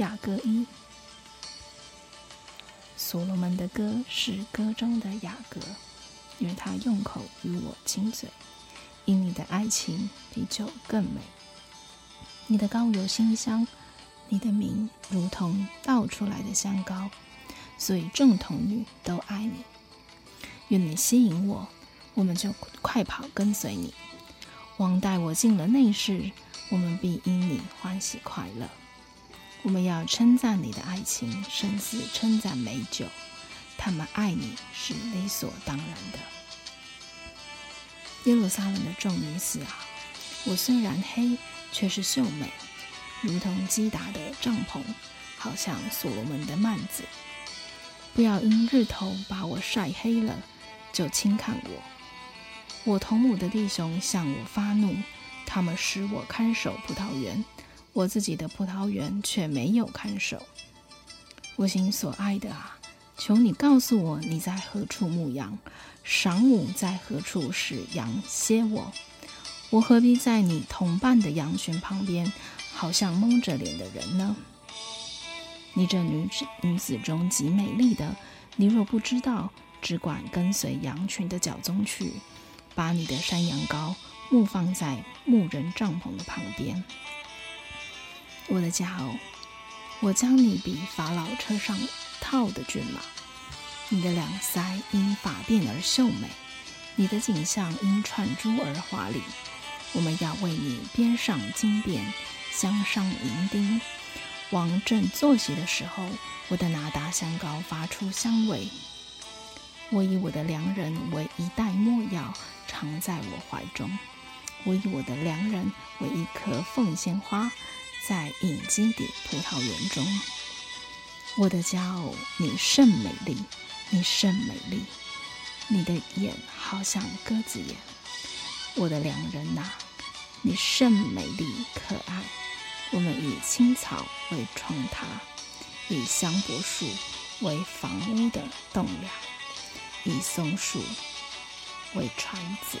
雅歌一。所罗门的歌是歌中的雅歌，因为他用口与我亲嘴，因你的爱情比酒更美。你的膏油馨香，你的名如同倒出来的香膏，所以正童女都爱你。愿你吸引我，我们就快跑跟随你。王带我进了内室，我们必因你欢喜快乐。我们要称赞你的爱情，胜似称赞美酒。他们爱你是理所当然的。耶路撒冷的众女子啊，我虽然黑，却是秀美，如同基达的帐篷，好像所罗门的幔子。不要因日头把我晒黑了，就轻看我。我同母的弟兄向我发怒，他们使我看守葡萄园。我自己的葡萄园却没有看守，我心所爱的啊，求你告诉我你在何处牧羊，晌午在何处使羊歇卧？我何必在你同伴的羊群旁边，好像蒙着脸的人呢？你这女子女子中极美丽的，你若不知道，只管跟随羊群的脚踪去，把你的山羊羔牧放在牧人帐篷的旁边。我的佳偶，我将你比法老车上套的骏马，你的两腮因发辫而秀美，你的颈项因串珠而华丽。我们要为你编上金辫，镶上银钉。王正坐席的时候，我的拿达香膏发出香味。我以我的良人为一袋墨药，藏在我怀中。我以我的良人为一颗凤仙花。在隐基底葡萄园中，我的佳偶，你甚美丽，你甚美丽，你的眼好像鸽子眼。我的良人呐、你甚美丽可爱。我们以青草为窗榻，以香柏树为房屋的栋梁，以松树为椽子。